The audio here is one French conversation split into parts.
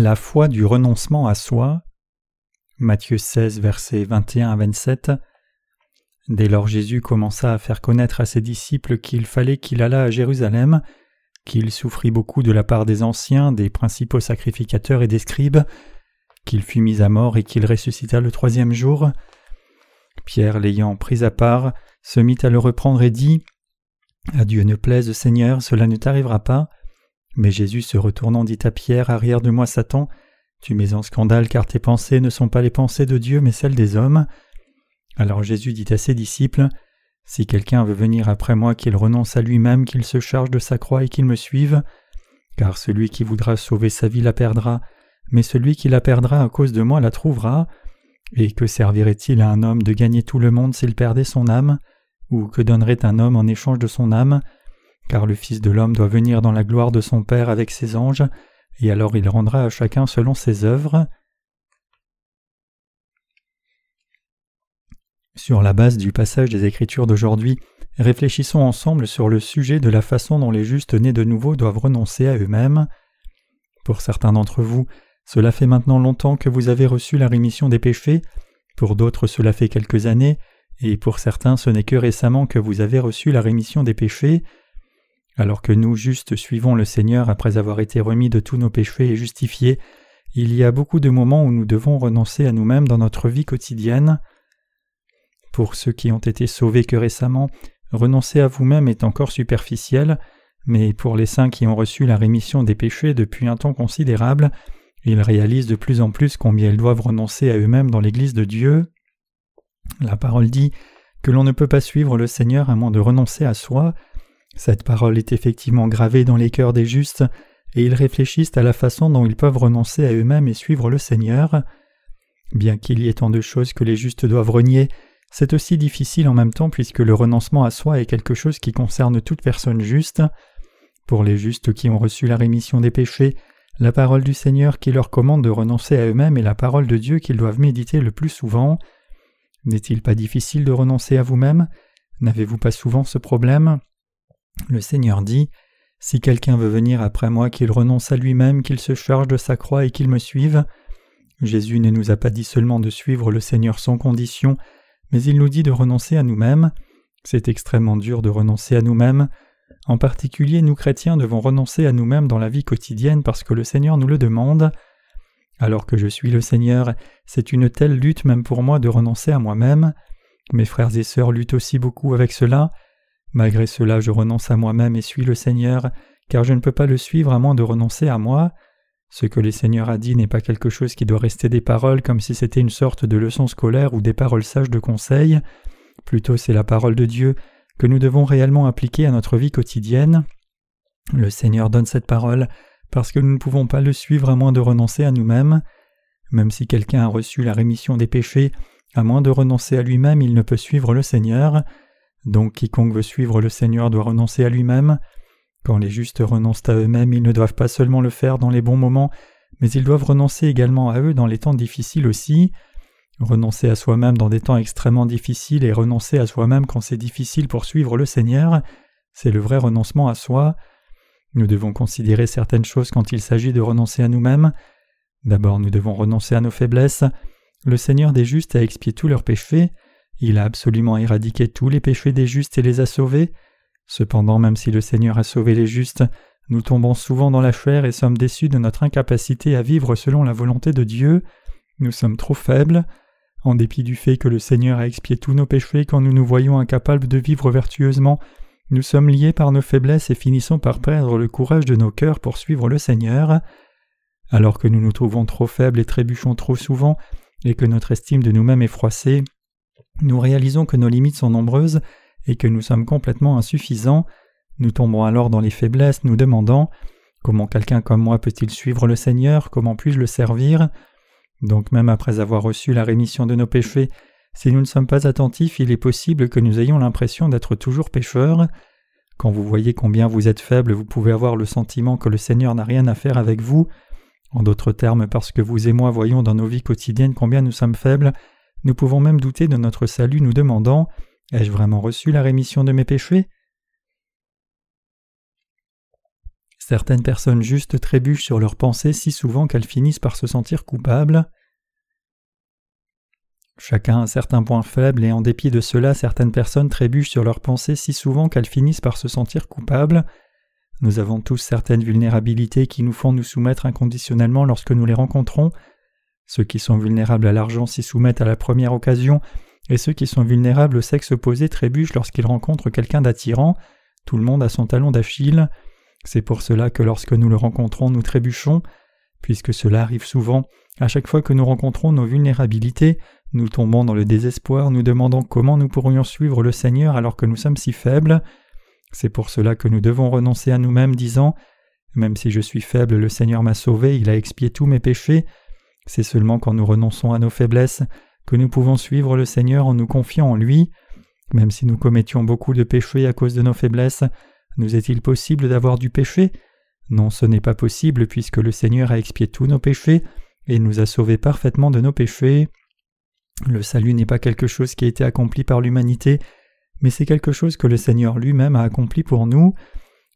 La foi du renoncement à soi. Matthieu 16, versets 21 à 27. Dès lors Jésus commença à faire connaître à ses disciples qu'il fallait qu'il allât à Jérusalem, qu'il souffrit beaucoup de la part des anciens, des principaux sacrificateurs et des scribes, qu'il fut mis à mort et qu'il ressuscita le troisième jour. Pierre, l'ayant pris à part, se mit à le reprendre et dit À Dieu ne plaise, Seigneur, cela ne t'arrivera pas. Mais Jésus se retournant dit à Pierre Arrière de moi, Satan, tu mets en scandale car tes pensées ne sont pas les pensées de Dieu mais celles des hommes. Alors Jésus dit à ses disciples Si quelqu'un veut venir après moi, qu'il renonce à lui-même, qu'il se charge de sa croix et qu'il me suive. Car celui qui voudra sauver sa vie la perdra, mais celui qui la perdra à cause de moi la trouvera. Et que servirait-il à un homme de gagner tout le monde s'il perdait son âme? Ou que donnerait un homme en échange de son âme? Car le Fils de l'homme doit venir dans la gloire de son Père avec ses anges, et alors il rendra à chacun selon ses œuvres. Sur la base du passage des Écritures d'aujourd'hui, réfléchissons ensemble sur le sujet de la façon dont les justes nés de nouveau doivent renoncer à eux-mêmes. Pour certains d'entre vous, cela fait maintenant longtemps que vous avez reçu la rémission des péchés, pour d'autres cela fait quelques années, et pour certains ce n'est que récemment que vous avez reçu la rémission des péchés. Alors que nous justes suivons le Seigneur après avoir été remis de tous nos péchés et justifiés, il y a beaucoup de moments où nous devons renoncer à nous-mêmes dans notre vie quotidienne. Pour ceux qui ont été sauvés que récemment, renoncer à vous-même est encore superficiel, mais pour les saints qui ont reçu la rémission des péchés depuis un temps considérable, ils réalisent de plus en plus combien ils doivent renoncer à eux-mêmes dans l'Église de Dieu. La parole dit que l'on ne peut pas suivre le Seigneur à moins de renoncer à soi. Cette parole est effectivement gravée dans les cœurs des justes, et ils réfléchissent à la façon dont ils peuvent renoncer à eux-mêmes et suivre le Seigneur. Bien qu'il y ait tant de choses que les justes doivent renier, c'est aussi difficile en même temps puisque le renoncement à soi est quelque chose qui concerne toute personne juste. Pour les justes qui ont reçu la rémission des péchés, la parole du Seigneur qui leur commande de renoncer à eux-mêmes est la parole de Dieu qu'ils doivent méditer le plus souvent. N'est-il pas difficile de renoncer à vous-même? N'avez-vous pas souvent ce problème? Le Seigneur dit Si quelqu'un veut venir après moi, qu'il renonce à lui-même, qu'il se charge de sa croix et qu'il me suive. Jésus ne nous a pas dit seulement de suivre le Seigneur sans condition, mais il nous dit de renoncer à nous-mêmes. C'est extrêmement dur de renoncer à nous-mêmes. En particulier, nous chrétiens devons renoncer à nous-mêmes dans la vie quotidienne parce que le Seigneur nous le demande. Alors que je suis le Seigneur, c'est une telle lutte même pour moi de renoncer à moi-même. Mes frères et sœurs luttent aussi beaucoup avec cela. Malgré cela, je renonce à moi-même et suis le Seigneur, car je ne peux pas le suivre à moins de renoncer à moi. Ce que le Seigneur a dit n'est pas quelque chose qui doit rester des paroles comme si c'était une sorte de leçon scolaire ou des paroles sages de conseil. Plutôt c'est la parole de Dieu que nous devons réellement appliquer à notre vie quotidienne. Le Seigneur donne cette parole parce que nous ne pouvons pas le suivre à moins de renoncer à nous-mêmes. Même si quelqu'un a reçu la rémission des péchés, à moins de renoncer à lui-même, il ne peut suivre le Seigneur. Donc quiconque veut suivre le Seigneur doit renoncer à lui-même. Quand les justes renoncent à eux-mêmes, ils ne doivent pas seulement le faire dans les bons moments, mais ils doivent renoncer également à eux dans les temps difficiles aussi. Renoncer à soi-même dans des temps extrêmement difficiles et renoncer à soi-même quand c'est difficile pour suivre le Seigneur, c'est le vrai renoncement à soi. Nous devons considérer certaines choses quand il s'agit de renoncer à nous-mêmes. D'abord, nous devons renoncer à nos faiblesses. Le Seigneur des justes a expié tous leurs péchés. Il a absolument éradiqué tous les péchés des justes et les a sauvés. Cependant, même si le Seigneur a sauvé les justes, nous tombons souvent dans la chair et sommes déçus de notre incapacité à vivre selon la volonté de Dieu. Nous sommes trop faibles. En dépit du fait que le Seigneur a expié tous nos péchés quand nous nous voyons incapables de vivre vertueusement, nous sommes liés par nos faiblesses et finissons par perdre le courage de nos cœurs pour suivre le Seigneur. Alors que nous nous trouvons trop faibles et trébuchons trop souvent, et que notre estime de nous-mêmes est froissée, nous réalisons que nos limites sont nombreuses et que nous sommes complètement insuffisants, nous tombons alors dans les faiblesses, nous demandant Comment quelqu'un comme moi peut-il suivre le Seigneur? Comment puis-je le servir? Donc même après avoir reçu la rémission de nos péchés, si nous ne sommes pas attentifs, il est possible que nous ayons l'impression d'être toujours pécheurs. Quand vous voyez combien vous êtes faible, vous pouvez avoir le sentiment que le Seigneur n'a rien à faire avec vous. En d'autres termes, parce que vous et moi voyons dans nos vies quotidiennes combien nous sommes faibles, nous pouvons même douter de notre salut nous demandant Ai-je vraiment reçu la rémission de mes péchés? Certaines personnes justes trébuchent sur leurs pensées si souvent qu'elles finissent par se sentir coupables. Chacun a un certain point faible et en dépit de cela certaines personnes trébuchent sur leurs pensées si souvent qu'elles finissent par se sentir coupables. Nous avons tous certaines vulnérabilités qui nous font nous soumettre inconditionnellement lorsque nous les rencontrons. Ceux qui sont vulnérables à l'argent s'y soumettent à la première occasion, et ceux qui sont vulnérables au sexe opposé trébuchent lorsqu'ils rencontrent quelqu'un d'attirant. Tout le monde a son talon d'Achille. C'est pour cela que lorsque nous le rencontrons, nous trébuchons. Puisque cela arrive souvent, à chaque fois que nous rencontrons nos vulnérabilités, nous tombons dans le désespoir, nous demandons comment nous pourrions suivre le Seigneur alors que nous sommes si faibles. C'est pour cela que nous devons renoncer à nous-mêmes, disant Même si je suis faible, le Seigneur m'a sauvé, il a expié tous mes péchés. C'est seulement quand nous renonçons à nos faiblesses que nous pouvons suivre le Seigneur en nous confiant en lui. Même si nous commettions beaucoup de péchés à cause de nos faiblesses, nous est-il possible d'avoir du péché? Non, ce n'est pas possible puisque le Seigneur a expié tous nos péchés et nous a sauvés parfaitement de nos péchés. Le salut n'est pas quelque chose qui a été accompli par l'humanité, mais c'est quelque chose que le Seigneur lui-même a accompli pour nous.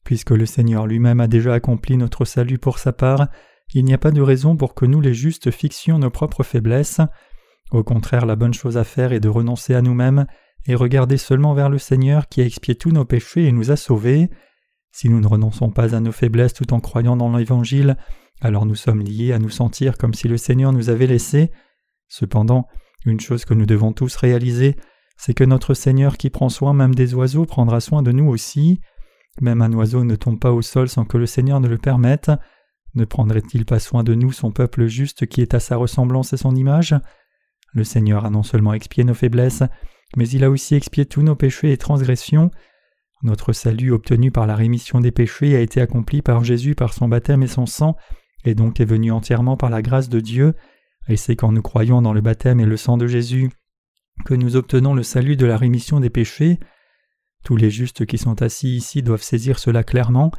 Puisque le Seigneur lui-même a déjà accompli notre salut pour sa part, il n'y a pas de raison pour que nous les justes fixions nos propres faiblesses. Au contraire, la bonne chose à faire est de renoncer à nous-mêmes et regarder seulement vers le Seigneur qui a expié tous nos péchés et nous a sauvés. Si nous ne renonçons pas à nos faiblesses tout en croyant dans l'Évangile, alors nous sommes liés à nous sentir comme si le Seigneur nous avait laissés. Cependant, une chose que nous devons tous réaliser, c'est que notre Seigneur qui prend soin même des oiseaux prendra soin de nous aussi. Même un oiseau ne tombe pas au sol sans que le Seigneur ne le permette. Ne prendrait-il pas soin de nous, son peuple juste qui est à sa ressemblance et son image? Le Seigneur a non seulement expié nos faiblesses, mais il a aussi expié tous nos péchés et transgressions. Notre salut obtenu par la rémission des péchés a été accompli par Jésus par son baptême et son sang, et donc est venu entièrement par la grâce de Dieu, et c'est quand nous croyons dans le baptême et le sang de Jésus que nous obtenons le salut de la rémission des péchés. Tous les justes qui sont assis ici doivent saisir cela clairement.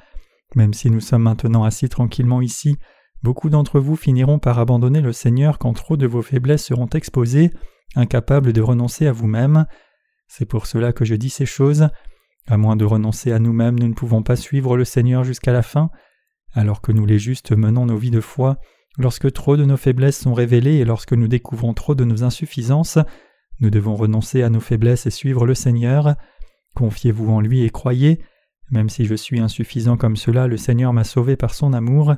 Même si nous sommes maintenant assis tranquillement ici, beaucoup d'entre vous finiront par abandonner le Seigneur quand trop de vos faiblesses seront exposées, incapables de renoncer à vous-même. C'est pour cela que je dis ces choses. À moins de renoncer à nous-mêmes, nous ne pouvons pas suivre le Seigneur jusqu'à la fin. Alors que nous les justes menons nos vies de foi, lorsque trop de nos faiblesses sont révélées et lorsque nous découvrons trop de nos insuffisances, nous devons renoncer à nos faiblesses et suivre le Seigneur. Confiez-vous en lui et croyez. Même si je suis insuffisant comme cela, le Seigneur m'a sauvé par son amour.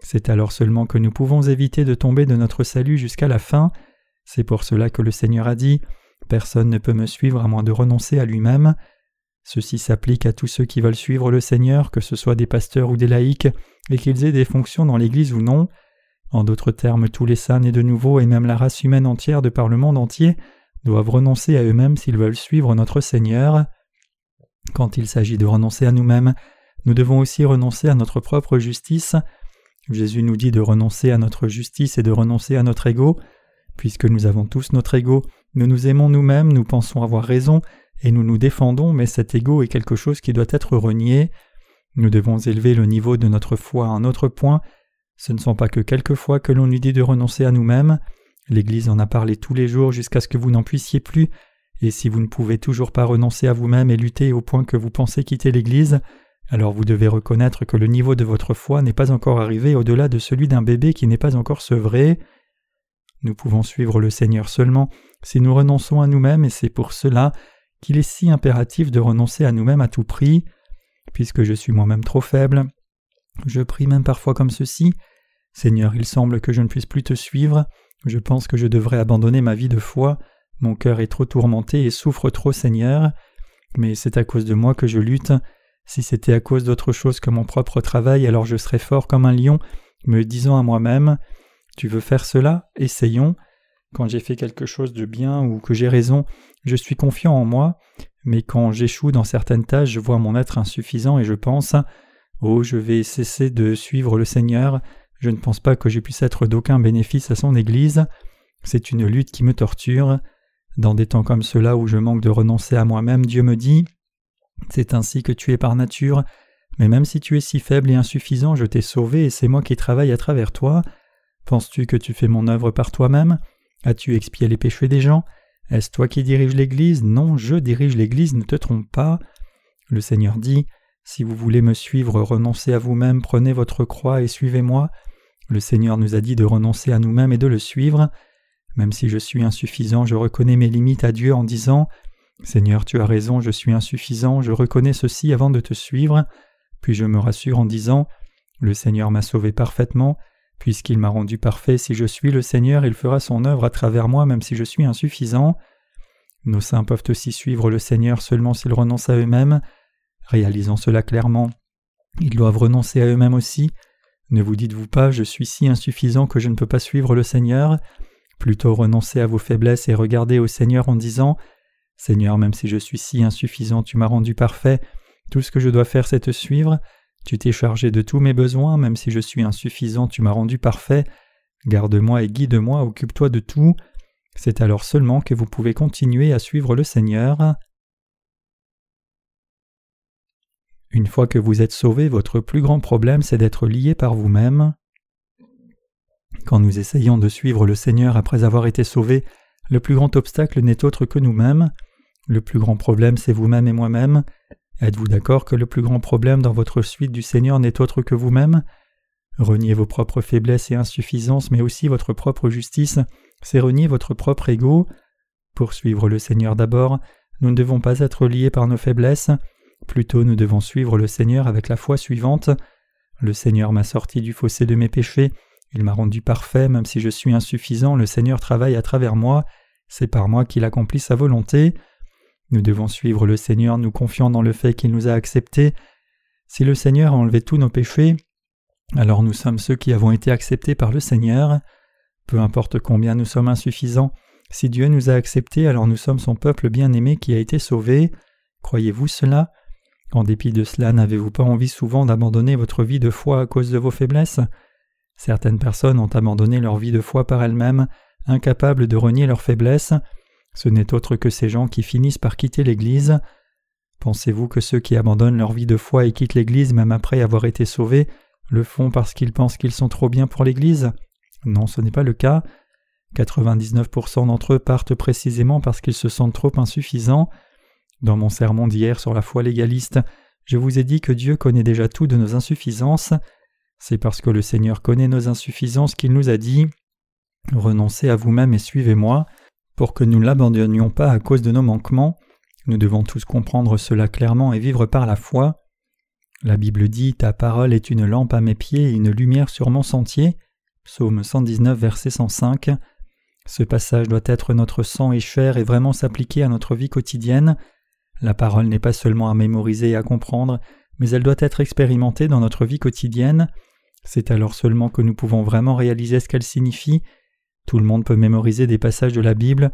C'est alors seulement que nous pouvons éviter de tomber de notre salut jusqu'à la fin. C'est pour cela que le Seigneur a dit Personne ne peut me suivre à moins de renoncer à lui-même. Ceci s'applique à tous ceux qui veulent suivre le Seigneur, que ce soit des pasteurs ou des laïcs, et qu'ils aient des fonctions dans l'Église ou non. En d'autres termes, tous les saints nés de nouveau et même la race humaine entière de par le monde entier doivent renoncer à eux-mêmes s'ils veulent suivre notre Seigneur. Quand il s'agit de renoncer à nous-mêmes, nous devons aussi renoncer à notre propre justice. Jésus nous dit de renoncer à notre justice et de renoncer à notre ego. Puisque nous avons tous notre ego, nous nous aimons nous-mêmes, nous pensons avoir raison, et nous nous défendons, mais cet ego est quelque chose qui doit être renié. Nous devons élever le niveau de notre foi à un autre point. Ce ne sont pas que quelques fois que l'on nous dit de renoncer à nous-mêmes. L'Église en a parlé tous les jours jusqu'à ce que vous n'en puissiez plus, et si vous ne pouvez toujours pas renoncer à vous-même et lutter au point que vous pensez quitter l'Église, alors vous devez reconnaître que le niveau de votre foi n'est pas encore arrivé au-delà de celui d'un bébé qui n'est pas encore sevré. Nous pouvons suivre le Seigneur seulement si nous renonçons à nous-mêmes et c'est pour cela qu'il est si impératif de renoncer à nous-mêmes à tout prix. Puisque je suis moi-même trop faible, je prie même parfois comme ceci Seigneur, il semble que je ne puisse plus te suivre, je pense que je devrais abandonner ma vie de foi, mon cœur est trop tourmenté et souffre trop Seigneur, mais c'est à cause de moi que je lutte. Si c'était à cause d'autre chose que mon propre travail, alors je serais fort comme un lion, me disant à moi-même Tu veux faire cela? Essayons. Quand j'ai fait quelque chose de bien ou que j'ai raison, je suis confiant en moi, mais quand j'échoue dans certaines tâches, je vois mon être insuffisant et je pense Oh, je vais cesser de suivre le Seigneur, je ne pense pas que je puisse être d'aucun bénéfice à son Église. C'est une lutte qui me torture. Dans des temps comme cela où je manque de renoncer à moi-même, Dieu me dit C'est ainsi que tu es par nature, mais même si tu es si faible et insuffisant, je t'ai sauvé et c'est moi qui travaille à travers toi. Penses-tu que tu fais mon œuvre par toi-même? As-tu expié les péchés des gens? Est-ce toi qui diriges l'Église? Non, je dirige l'Église, ne te trompe pas. Le Seigneur dit Si vous voulez me suivre, renoncez à vous-même, prenez votre croix et suivez-moi. Le Seigneur nous a dit de renoncer à nous-mêmes et de le suivre. Même si je suis insuffisant, je reconnais mes limites à Dieu en disant Seigneur, tu as raison, je suis insuffisant, je reconnais ceci avant de te suivre. Puis je me rassure en disant Le Seigneur m'a sauvé parfaitement, puisqu'il m'a rendu parfait, si je suis le Seigneur, il fera son œuvre à travers moi même si je suis insuffisant. Nos saints peuvent aussi suivre le Seigneur seulement s'ils renoncent à eux-mêmes. Réalisons cela clairement. Ils doivent renoncer à eux-mêmes aussi. Ne vous dites-vous pas je suis si insuffisant que je ne peux pas suivre le Seigneur. Plutôt renoncez à vos faiblesses et regardez au Seigneur en disant Seigneur, même si je suis si insuffisant, tu m'as rendu parfait, tout ce que je dois faire c'est te suivre, tu t'es chargé de tous mes besoins, même si je suis insuffisant, tu m'as rendu parfait, garde-moi et guide-moi, occupe-toi de tout. C'est alors seulement que vous pouvez continuer à suivre le Seigneur. Une fois que vous êtes sauvé, votre plus grand problème c'est d'être lié par vous-même. Quand nous essayons de suivre le Seigneur après avoir été sauvés, le plus grand obstacle n'est autre que nous-mêmes. Le plus grand problème c'est vous-même et moi-même. Êtes-vous d'accord que le plus grand problème dans votre suite du Seigneur n'est autre que vous-même? Renier vos propres faiblesses et insuffisances, mais aussi votre propre justice, c'est renier votre propre ego. Pour suivre le Seigneur d'abord, nous ne devons pas être liés par nos faiblesses, plutôt nous devons suivre le Seigneur avec la foi suivante. Le Seigneur m'a sorti du fossé de mes péchés, il m'a rendu parfait, même si je suis insuffisant, le Seigneur travaille à travers moi, c'est par moi qu'il accomplit sa volonté. Nous devons suivre le Seigneur, nous confiant dans le fait qu'il nous a acceptés. Si le Seigneur a enlevé tous nos péchés, alors nous sommes ceux qui avons été acceptés par le Seigneur. Peu importe combien nous sommes insuffisants, si Dieu nous a acceptés, alors nous sommes son peuple bien-aimé qui a été sauvé. Croyez-vous cela? En dépit de cela, n'avez-vous pas envie souvent d'abandonner votre vie de foi à cause de vos faiblesses? Certaines personnes ont abandonné leur vie de foi par elles-mêmes, incapables de renier leurs faiblesses. Ce n'est autre que ces gens qui finissent par quitter l'Église. Pensez-vous que ceux qui abandonnent leur vie de foi et quittent l'Église même après avoir été sauvés le font parce qu'ils pensent qu'ils sont trop bien pour l'Église? Non, ce n'est pas le cas. 99% d'entre eux partent précisément parce qu'ils se sentent trop insuffisants. Dans mon sermon d'hier sur la foi légaliste, je vous ai dit que Dieu connaît déjà tout de nos insuffisances. C'est parce que le Seigneur connaît nos insuffisances qu'il nous a dit Renoncez à vous-même et suivez-moi, pour que nous ne l'abandonnions pas à cause de nos manquements. Nous devons tous comprendre cela clairement et vivre par la foi. La Bible dit Ta parole est une lampe à mes pieds et une lumière sur mon sentier. Psaume 119, verset 105. Ce passage doit être notre sang et chair et vraiment s'appliquer à notre vie quotidienne. La parole n'est pas seulement à mémoriser et à comprendre, mais elle doit être expérimentée dans notre vie quotidienne. C'est alors seulement que nous pouvons vraiment réaliser ce qu'elle signifie. Tout le monde peut mémoriser des passages de la Bible.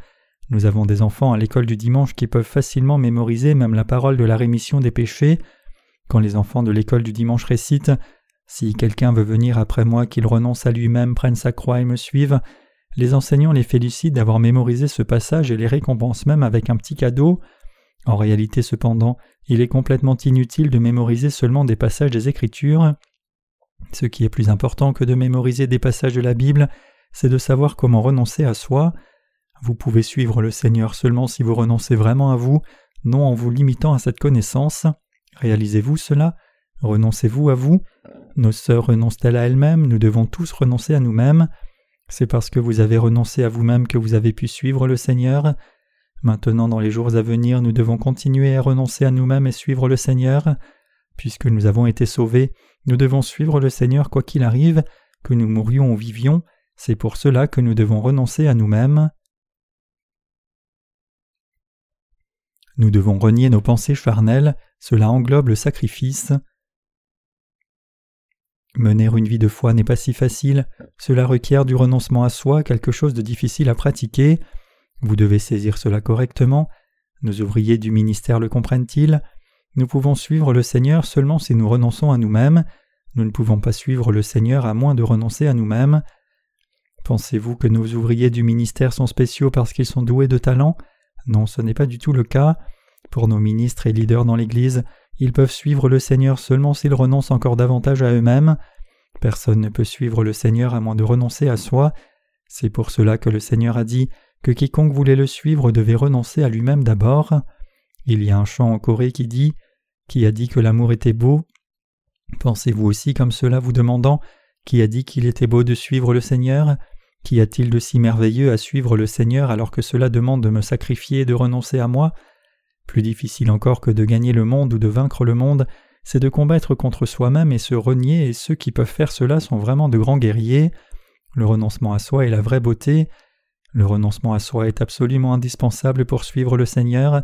Nous avons des enfants à l'école du dimanche qui peuvent facilement mémoriser même la parole de la rémission des péchés. Quand les enfants de l'école du dimanche récitent Si quelqu'un veut venir après moi, qu'il renonce à lui-même, prenne sa croix et me suive, les enseignants les félicitent d'avoir mémorisé ce passage et les récompensent même avec un petit cadeau. En réalité cependant, il est complètement inutile de mémoriser seulement des passages des Écritures. Ce qui est plus important que de mémoriser des passages de la Bible, c'est de savoir comment renoncer à soi. Vous pouvez suivre le Seigneur seulement si vous renoncez vraiment à vous, non en vous limitant à cette connaissance. Réalisez-vous cela? Renoncez-vous à vous? Nos sœurs renoncent-elles à elles-mêmes? Nous devons tous renoncer à nous-mêmes. C'est parce que vous avez renoncé à vous-même que vous avez pu suivre le Seigneur. Maintenant, dans les jours à venir, nous devons continuer à renoncer à nous-mêmes et suivre le Seigneur. Puisque nous avons été sauvés, nous devons suivre le Seigneur quoi qu'il arrive, que nous mourions ou vivions, c'est pour cela que nous devons renoncer à nous-mêmes. Nous devons renier nos pensées charnelles, cela englobe le sacrifice. Mener une vie de foi n'est pas si facile, cela requiert du renoncement à soi, quelque chose de difficile à pratiquer. Vous devez saisir cela correctement. Nos ouvriers du ministère le comprennent-ils? Nous pouvons suivre le Seigneur seulement si nous renonçons à nous-mêmes. Nous ne pouvons pas suivre le Seigneur à moins de renoncer à nous-mêmes. Pensez-vous que nos ouvriers du ministère sont spéciaux parce qu'ils sont doués de talent? Non, ce n'est pas du tout le cas. Pour nos ministres et leaders dans l'Église, ils peuvent suivre le Seigneur seulement s'ils renoncent encore davantage à eux-mêmes. Personne ne peut suivre le Seigneur à moins de renoncer à soi. C'est pour cela que le Seigneur a dit que quiconque voulait le suivre devait renoncer à lui-même d'abord. Il y a un chant en Corée qui dit Qui a dit que l'amour était beau? Pensez-vous aussi comme cela vous demandant Qui a dit qu'il était beau de suivre le Seigneur? Qu'y a-t-il de si merveilleux à suivre le Seigneur alors que cela demande de me sacrifier et de renoncer à moi? Plus difficile encore que de gagner le monde ou de vaincre le monde, c'est de combattre contre soi-même et se renier, et ceux qui peuvent faire cela sont vraiment de grands guerriers. Le renoncement à soi est la vraie beauté. Le renoncement à soi est absolument indispensable pour suivre le Seigneur.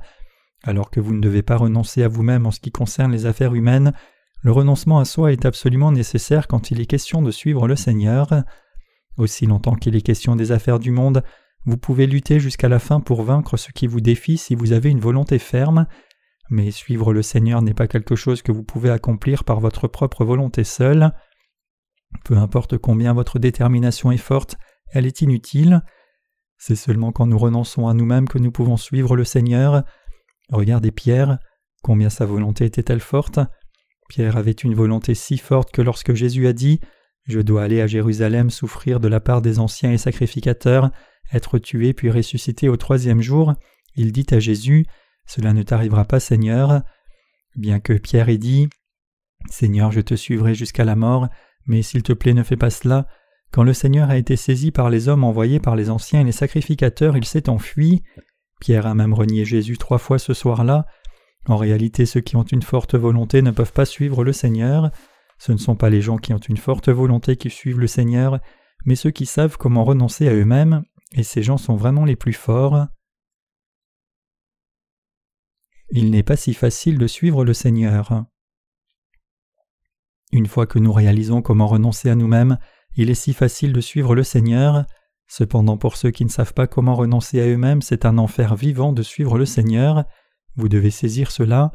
Alors que vous ne devez pas renoncer à vous-même en ce qui concerne les affaires humaines, le renoncement à soi est absolument nécessaire quand il est question de suivre le Seigneur. Aussi longtemps qu'il est question des affaires du monde, vous pouvez lutter jusqu'à la fin pour vaincre ce qui vous défie si vous avez une volonté ferme, mais suivre le Seigneur n'est pas quelque chose que vous pouvez accomplir par votre propre volonté seule. Peu importe combien votre détermination est forte, elle est inutile. C'est seulement quand nous renonçons à nous-mêmes que nous pouvons suivre le Seigneur. Regardez Pierre, combien sa volonté était-elle forte Pierre avait une volonté si forte que lorsque Jésus a dit Je dois aller à Jérusalem souffrir de la part des anciens et sacrificateurs, être tué puis ressuscité au troisième jour, il dit à Jésus Cela ne t'arrivera pas, Seigneur. Bien que Pierre ait dit Seigneur, je te suivrai jusqu'à la mort, mais s'il te plaît, ne fais pas cela. Quand le Seigneur a été saisi par les hommes envoyés par les anciens et les sacrificateurs, il s'est enfui. Pierre a même renié Jésus trois fois ce soir-là. En réalité, ceux qui ont une forte volonté ne peuvent pas suivre le Seigneur. Ce ne sont pas les gens qui ont une forte volonté qui suivent le Seigneur, mais ceux qui savent comment renoncer à eux-mêmes, et ces gens sont vraiment les plus forts. Il n'est pas si facile de suivre le Seigneur. Une fois que nous réalisons comment renoncer à nous-mêmes, il est si facile de suivre le Seigneur. Cependant, pour ceux qui ne savent pas comment renoncer à eux-mêmes, c'est un enfer vivant de suivre le Seigneur. Vous devez saisir cela.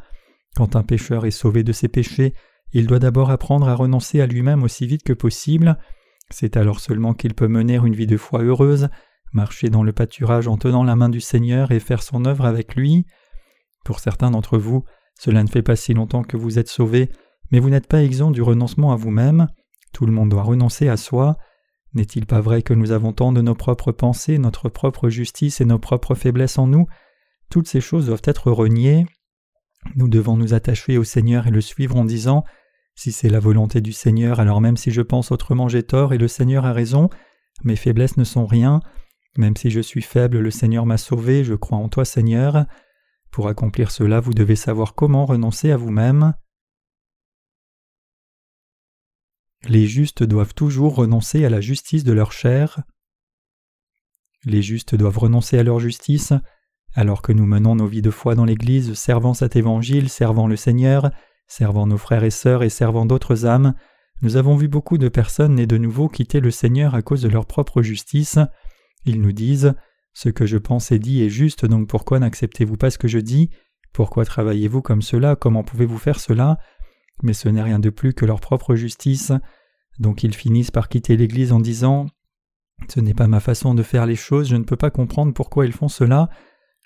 Quand un pécheur est sauvé de ses péchés, il doit d'abord apprendre à renoncer à lui-même aussi vite que possible. C'est alors seulement qu'il peut mener une vie de foi heureuse, marcher dans le pâturage en tenant la main du Seigneur et faire son œuvre avec lui. Pour certains d'entre vous, cela ne fait pas si longtemps que vous êtes sauvés, mais vous n'êtes pas exempt du renoncement à vous-même. Tout le monde doit renoncer à soi. N'est-il pas vrai que nous avons tant de nos propres pensées, notre propre justice et nos propres faiblesses en nous? Toutes ces choses doivent être reniées. Nous devons nous attacher au Seigneur et le suivre en disant Si c'est la volonté du Seigneur, alors même si je pense autrement j'ai tort et le Seigneur a raison, mes faiblesses ne sont rien, même si je suis faible, le Seigneur m'a sauvé, je crois en toi Seigneur. Pour accomplir cela, vous devez savoir comment renoncer à vous-même. Les justes doivent toujours renoncer à la justice de leur chair. Les justes doivent renoncer à leur justice, alors que nous menons nos vies de foi dans l'Église, servant cet évangile, servant le Seigneur, servant nos frères et sœurs et servant d'autres âmes, nous avons vu beaucoup de personnes nées de nouveau quitter le Seigneur à cause de leur propre justice. Ils nous disent Ce que je pense et dis est juste, donc pourquoi n'acceptez-vous pas ce que je dis? Pourquoi travaillez-vous comme cela? Comment pouvez-vous faire cela? Mais ce n'est rien de plus que leur propre justice. Donc ils finissent par quitter l'Église en disant Ce n'est pas ma façon de faire les choses, je ne peux pas comprendre pourquoi ils font cela.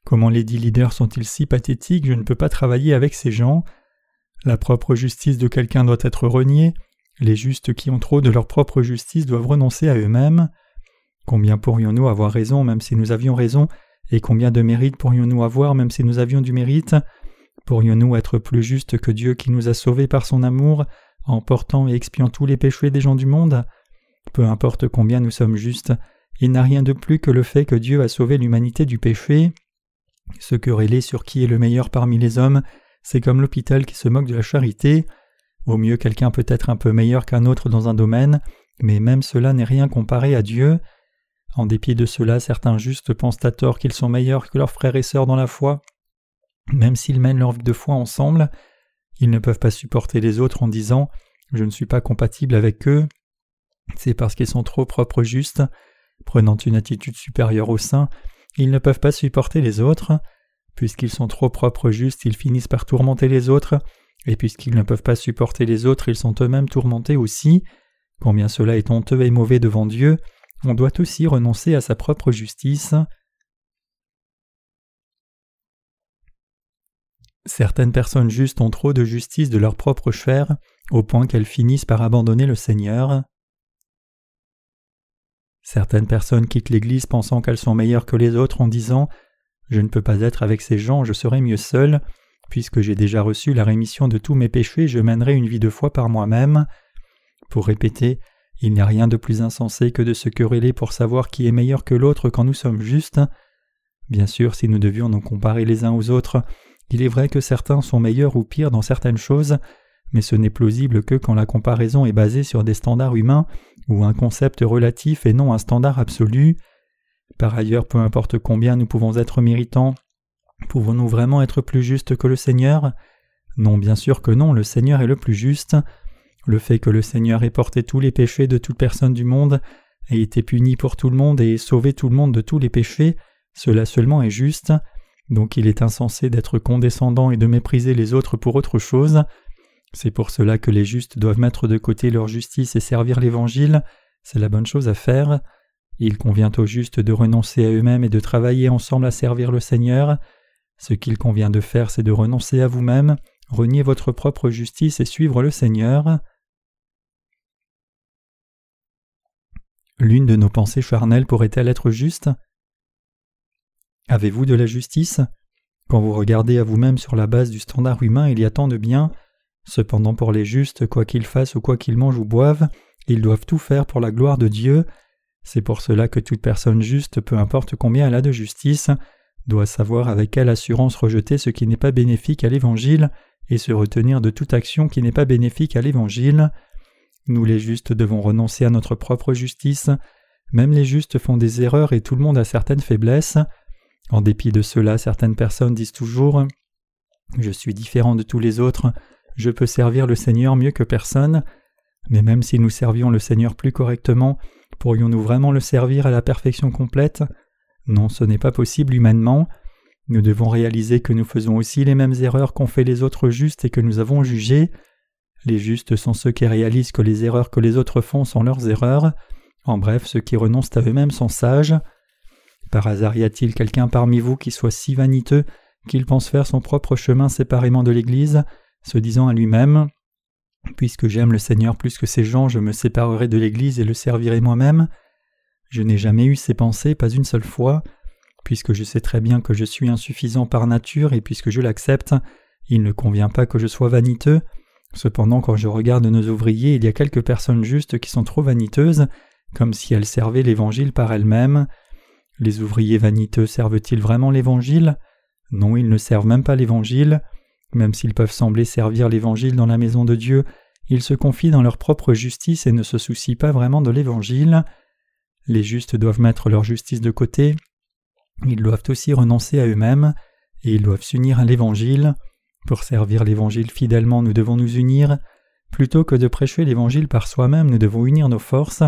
Comment les dix leaders sont-ils si pathétiques Je ne peux pas travailler avec ces gens. La propre justice de quelqu'un doit être reniée. Les justes qui ont trop de leur propre justice doivent renoncer à eux-mêmes. Combien pourrions-nous avoir raison même si nous avions raison Et combien de mérite pourrions-nous avoir même si nous avions du mérite? Pourrions-nous être plus justes que Dieu qui nous a sauvés par son amour, en portant et expiant tous les péchés des gens du monde? Peu importe combien nous sommes justes, il n'a rien de plus que le fait que Dieu a sauvé l'humanité du péché. Se quereller sur qui est le meilleur parmi les hommes, c'est comme l'hôpital qui se moque de la charité. Au mieux quelqu'un peut être un peu meilleur qu'un autre dans un domaine, mais même cela n'est rien comparé à Dieu. En dépit de cela, certains justes pensent à tort qu'ils sont meilleurs que leurs frères et sœurs dans la foi. Même s'ils mènent leur vie de foi ensemble, ils ne peuvent pas supporter les autres en disant Je ne suis pas compatible avec eux. C'est parce qu'ils sont trop propres justes, prenant une attitude supérieure au sein, ils ne peuvent pas supporter les autres. Puisqu'ils sont trop propres justes, ils finissent par tourmenter les autres, et puisqu'ils ne peuvent pas supporter les autres, ils sont eux-mêmes tourmentés aussi. Combien cela est honteux et mauvais devant Dieu, on doit aussi renoncer à sa propre justice. Certaines personnes justes ont trop de justice de leur propre chair, au point qu'elles finissent par abandonner le Seigneur. Certaines personnes quittent l'Église pensant qu'elles sont meilleures que les autres en disant Je ne peux pas être avec ces gens, je serai mieux seul. Puisque j'ai déjà reçu la rémission de tous mes péchés, je mènerai une vie de foi par moi-même. Pour répéter, il n'y a rien de plus insensé que de se quereller pour savoir qui est meilleur que l'autre quand nous sommes justes. Bien sûr, si nous devions nous comparer les uns aux autres, il est vrai que certains sont meilleurs ou pires dans certaines choses, mais ce n'est plausible que quand la comparaison est basée sur des standards humains ou un concept relatif et non un standard absolu. Par ailleurs, peu importe combien nous pouvons être méritants, pouvons-nous vraiment être plus justes que le Seigneur? Non, bien sûr que non, le Seigneur est le plus juste. Le fait que le Seigneur ait porté tous les péchés de toute personne du monde, ait été puni pour tout le monde et ait sauvé tout le monde de tous les péchés, cela seulement est juste, donc il est insensé d'être condescendant et de mépriser les autres pour autre chose. C'est pour cela que les justes doivent mettre de côté leur justice et servir l'Évangile, c'est la bonne chose à faire. Il convient aux justes de renoncer à eux-mêmes et de travailler ensemble à servir le Seigneur. Ce qu'il convient de faire, c'est de renoncer à vous-même, renier votre propre justice et suivre le Seigneur. L'une de nos pensées charnelles pourrait-elle être juste? Avez-vous de la justice? Quand vous regardez à vous-même sur la base du standard humain, il y a tant de bien. Cependant, pour les justes, quoi qu'ils fassent ou quoi qu'ils mangent ou boivent, ils doivent tout faire pour la gloire de Dieu. C'est pour cela que toute personne juste, peu importe combien elle a de justice, doit savoir avec quelle assurance rejeter ce qui n'est pas bénéfique à l'Évangile et se retenir de toute action qui n'est pas bénéfique à l'Évangile. Nous les justes devons renoncer à notre propre justice. Même les justes font des erreurs et tout le monde a certaines faiblesses. En dépit de cela, certaines personnes disent toujours Je suis différent de tous les autres, je peux servir le Seigneur mieux que personne. Mais même si nous servions le Seigneur plus correctement, pourrions-nous vraiment le servir à la perfection complète? Non, ce n'est pas possible humainement. Nous devons réaliser que nous faisons aussi les mêmes erreurs qu'ont fait les autres justes et que nous avons jugées. Les justes sont ceux qui réalisent que les erreurs que les autres font sont leurs erreurs. En bref, ceux qui renoncent à eux-mêmes sont sages. Par hasard y a-t-il quelqu'un parmi vous qui soit si vaniteux qu'il pense faire son propre chemin séparément de l'Église, se disant à lui-même Puisque j'aime le Seigneur plus que ces gens, je me séparerai de l'Église et le servirai moi-même Je n'ai jamais eu ces pensées, pas une seule fois. Puisque je sais très bien que je suis insuffisant par nature et puisque je l'accepte, il ne convient pas que je sois vaniteux. Cependant, quand je regarde nos ouvriers, il y a quelques personnes justes qui sont trop vaniteuses, comme si elles servaient l'Évangile par elles-mêmes. Les ouvriers vaniteux servent-ils vraiment l'Évangile? Non, ils ne servent même pas l'Évangile. Même s'ils peuvent sembler servir l'Évangile dans la maison de Dieu, ils se confient dans leur propre justice et ne se soucient pas vraiment de l'Évangile. Les justes doivent mettre leur justice de côté, ils doivent aussi renoncer à eux-mêmes, et ils doivent s'unir à l'Évangile. Pour servir l'Évangile fidèlement, nous devons nous unir. Plutôt que de prêcher l'Évangile par soi-même, nous devons unir nos forces.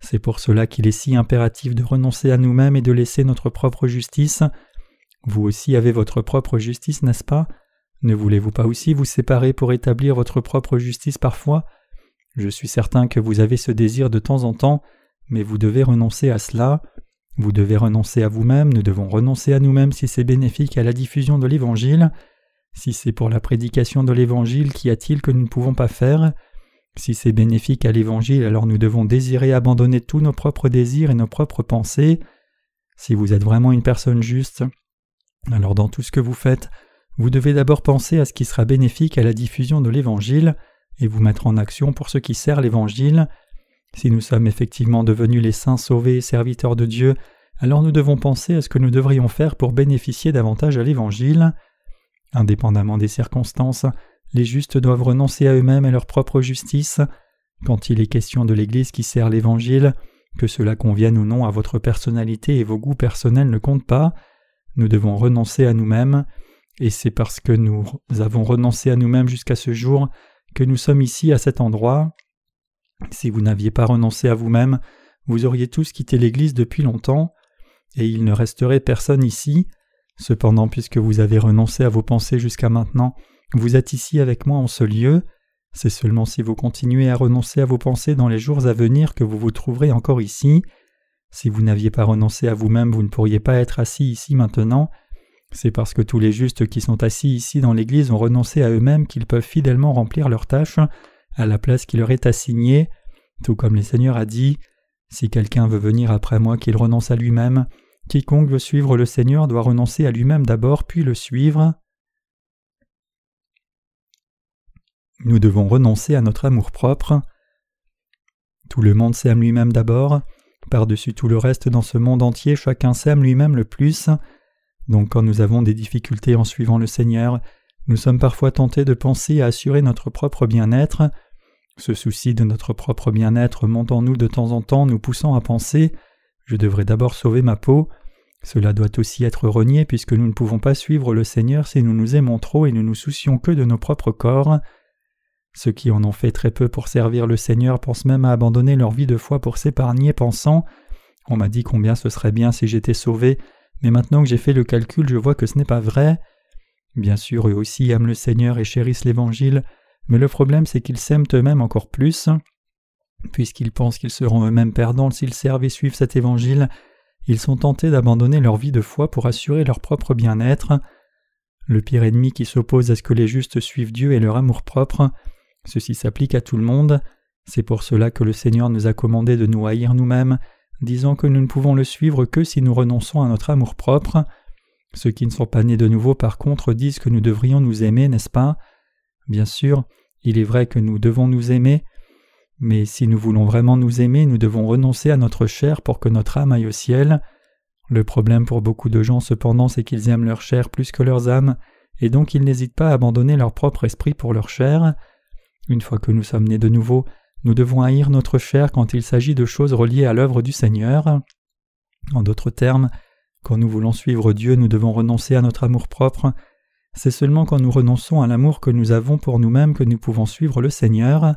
C'est pour cela qu'il est si impératif de renoncer à nous-mêmes et de laisser notre propre justice. Vous aussi avez votre propre justice, n'est-ce pas? Ne voulez-vous pas aussi vous séparer pour établir votre propre justice parfois? Je suis certain que vous avez ce désir de temps en temps, mais vous devez renoncer à cela. Vous devez renoncer à vous-même, nous devons renoncer à nous-mêmes si c'est bénéfique à la diffusion de l'Évangile. Si c'est pour la prédication de l'Évangile, qu'y a-t-il que nous ne pouvons pas faire? Si c'est bénéfique à l'Évangile, alors nous devons désirer abandonner tous nos propres désirs et nos propres pensées. Si vous êtes vraiment une personne juste, alors dans tout ce que vous faites, vous devez d'abord penser à ce qui sera bénéfique à la diffusion de l'Évangile et vous mettre en action pour ce qui sert l'Évangile. Si nous sommes effectivement devenus les saints sauvés et serviteurs de Dieu, alors nous devons penser à ce que nous devrions faire pour bénéficier davantage à l'Évangile. Indépendamment des circonstances, les justes doivent renoncer à eux-mêmes et leur propre justice. Quand il est question de l'Église qui sert l'Évangile, que cela convienne ou non à votre personnalité et vos goûts personnels ne comptent pas, nous devons renoncer à nous-mêmes, et c'est parce que nous avons renoncé à nous-mêmes jusqu'à ce jour que nous sommes ici à cet endroit. Si vous n'aviez pas renoncé à vous-même, vous auriez tous quitté l'Église depuis longtemps, et il ne resterait personne ici. Cependant, puisque vous avez renoncé à vos pensées jusqu'à maintenant, vous êtes ici avec moi en ce lieu. C'est seulement si vous continuez à renoncer à vos pensées dans les jours à venir que vous vous trouverez encore ici. Si vous n'aviez pas renoncé à vous-même, vous ne pourriez pas être assis ici maintenant. C'est parce que tous les justes qui sont assis ici dans l'Église ont renoncé à eux-mêmes qu'ils peuvent fidèlement remplir leurs tâches à la place qui leur est assignée, tout comme le Seigneur a dit Si quelqu'un veut venir après moi, qu'il renonce à lui-même, Quiconque veut suivre le Seigneur doit renoncer à lui-même d'abord puis le suivre. Nous devons renoncer à notre amour-propre. Tout le monde s'aime lui-même d'abord. Par-dessus tout le reste dans ce monde entier, chacun s'aime lui-même le plus. Donc quand nous avons des difficultés en suivant le Seigneur, nous sommes parfois tentés de penser à assurer notre propre bien-être. Ce souci de notre propre bien-être monte en nous de temps en temps, nous poussant à penser Je devrais d'abord sauver ma peau. Cela doit aussi être renié puisque nous ne pouvons pas suivre le Seigneur si nous nous aimons trop et ne nous soucions que de nos propres corps. Ceux qui en ont fait très peu pour servir le Seigneur pensent même à abandonner leur vie de foi pour s'épargner, pensant On m'a dit combien ce serait bien si j'étais sauvé, mais maintenant que j'ai fait le calcul, je vois que ce n'est pas vrai. Bien sûr, eux aussi aiment le Seigneur et chérissent l'Évangile, mais le problème c'est qu'ils s'aiment eux-mêmes encore plus. Puisqu'ils pensent qu'ils seront eux-mêmes perdants s'ils servent et suivent cet Évangile, ils sont tentés d'abandonner leur vie de foi pour assurer leur propre bien-être. Le pire ennemi qui s'oppose à ce que les justes suivent Dieu est leur amour-propre. Ceci s'applique à tout le monde. C'est pour cela que le Seigneur nous a commandé de nous haïr nous-mêmes, disant que nous ne pouvons le suivre que si nous renonçons à notre amour-propre. Ceux qui ne sont pas nés de nouveau, par contre, disent que nous devrions nous aimer, n'est-ce pas? Bien sûr, il est vrai que nous devons nous aimer, mais si nous voulons vraiment nous aimer, nous devons renoncer à notre chair pour que notre âme aille au ciel. Le problème pour beaucoup de gens cependant c'est qu'ils aiment leur chair plus que leurs âmes, et donc ils n'hésitent pas à abandonner leur propre esprit pour leur chair. Une fois que nous sommes nés de nouveau, nous devons haïr notre chair quand il s'agit de choses reliées à l'œuvre du Seigneur. En d'autres termes, quand nous voulons suivre Dieu, nous devons renoncer à notre amour-propre. C'est seulement quand nous renonçons à l'amour que nous avons pour nous-mêmes que nous pouvons suivre le Seigneur.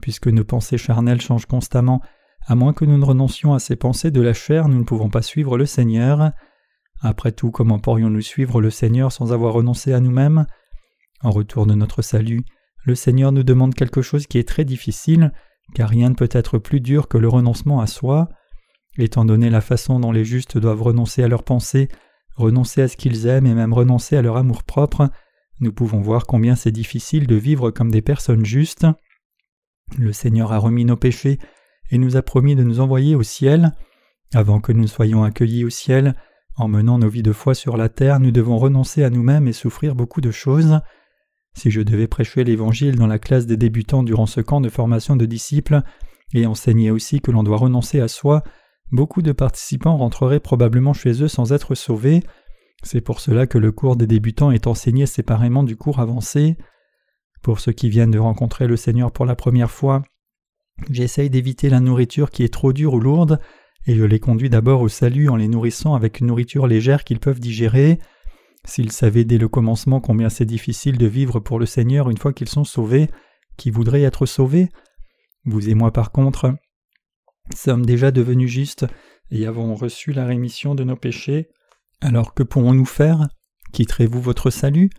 Puisque nos pensées charnelles changent constamment, à moins que nous ne renoncions à ces pensées de la chair, nous ne pouvons pas suivre le Seigneur. Après tout, comment pourrions-nous suivre le Seigneur sans avoir renoncé à nous-mêmes? En retour de notre salut, le Seigneur nous demande quelque chose qui est très difficile, car rien ne peut être plus dur que le renoncement à soi. Étant donné la façon dont les justes doivent renoncer à leurs pensées, renoncer à ce qu'ils aiment et même renoncer à leur amour-propre, nous pouvons voir combien c'est difficile de vivre comme des personnes justes. Le Seigneur a remis nos péchés et nous a promis de nous envoyer au ciel. Avant que nous soyons accueillis au ciel, en menant nos vies de foi sur la terre, nous devons renoncer à nous-mêmes et souffrir beaucoup de choses. Si je devais prêcher l'Évangile dans la classe des débutants durant ce camp de formation de disciples, et enseigner aussi que l'on doit renoncer à soi, beaucoup de participants rentreraient probablement chez eux sans être sauvés. C'est pour cela que le cours des débutants est enseigné séparément du cours avancé. Pour ceux qui viennent de rencontrer le Seigneur pour la première fois, j'essaye d'éviter la nourriture qui est trop dure ou lourde, et je les conduis d'abord au salut en les nourrissant avec une nourriture légère qu'ils peuvent digérer. S'ils savaient dès le commencement combien c'est difficile de vivre pour le Seigneur une fois qu'ils sont sauvés, qui voudraient être sauvés? Vous et moi par contre, sommes déjà devenus justes et avons reçu la rémission de nos péchés. Alors que pourrons-nous faire? Quitterez-vous votre salut?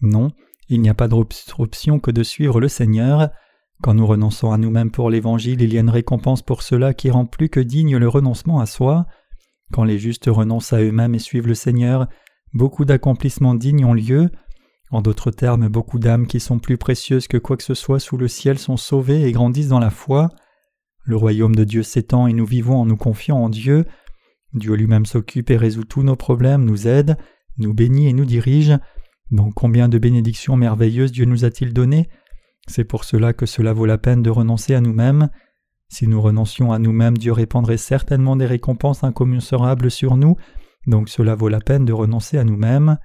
Non, il n'y a pas d'autre option que de suivre le Seigneur. Quand nous renonçons à nous-mêmes pour l'Évangile, il y a une récompense pour cela qui rend plus que digne le renoncement à soi. Quand les justes renoncent à eux-mêmes et suivent le Seigneur, beaucoup d'accomplissements dignes ont lieu. En d'autres termes, beaucoup d'âmes qui sont plus précieuses que quoi que ce soit sous le ciel sont sauvées et grandissent dans la foi. Le royaume de Dieu s'étend et nous vivons en nous confiant en Dieu. Dieu lui-même s'occupe et résout tous nos problèmes, nous aide, nous bénit et nous dirige. Donc combien de bénédictions merveilleuses Dieu nous a-t-il données? C'est pour cela que cela vaut la peine de renoncer à nous-mêmes. Si nous renoncions à nous-mêmes, Dieu répandrait certainement des récompenses incommensurables sur nous, donc cela vaut la peine de renoncer à nous-mêmes.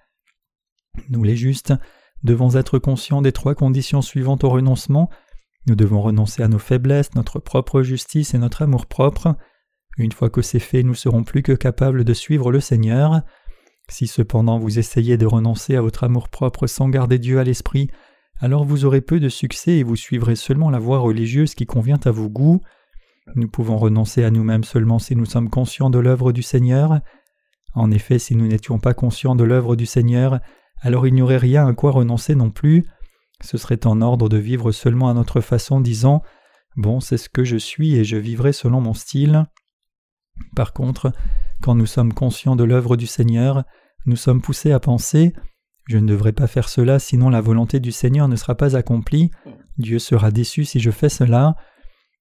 Nous les justes devons être conscients des trois conditions suivantes au renoncement nous devons renoncer à nos faiblesses, notre propre justice et notre amour-propre. Une fois que c'est fait, nous serons plus que capables de suivre le Seigneur. Si cependant vous essayez de renoncer à votre amour-propre sans garder Dieu à l'esprit, alors vous aurez peu de succès et vous suivrez seulement la voie religieuse qui convient à vos goûts. Nous pouvons renoncer à nous-mêmes seulement si nous sommes conscients de l'œuvre du Seigneur. En effet, si nous n'étions pas conscients de l'œuvre du Seigneur, alors il n'y aurait rien à quoi renoncer non plus. Ce serait en ordre de vivre seulement à notre façon, disant Bon, c'est ce que je suis et je vivrai selon mon style. Par contre, quand nous sommes conscients de l'œuvre du Seigneur, nous sommes poussés à penser Je ne devrais pas faire cela, sinon la volonté du Seigneur ne sera pas accomplie, Dieu sera déçu si je fais cela.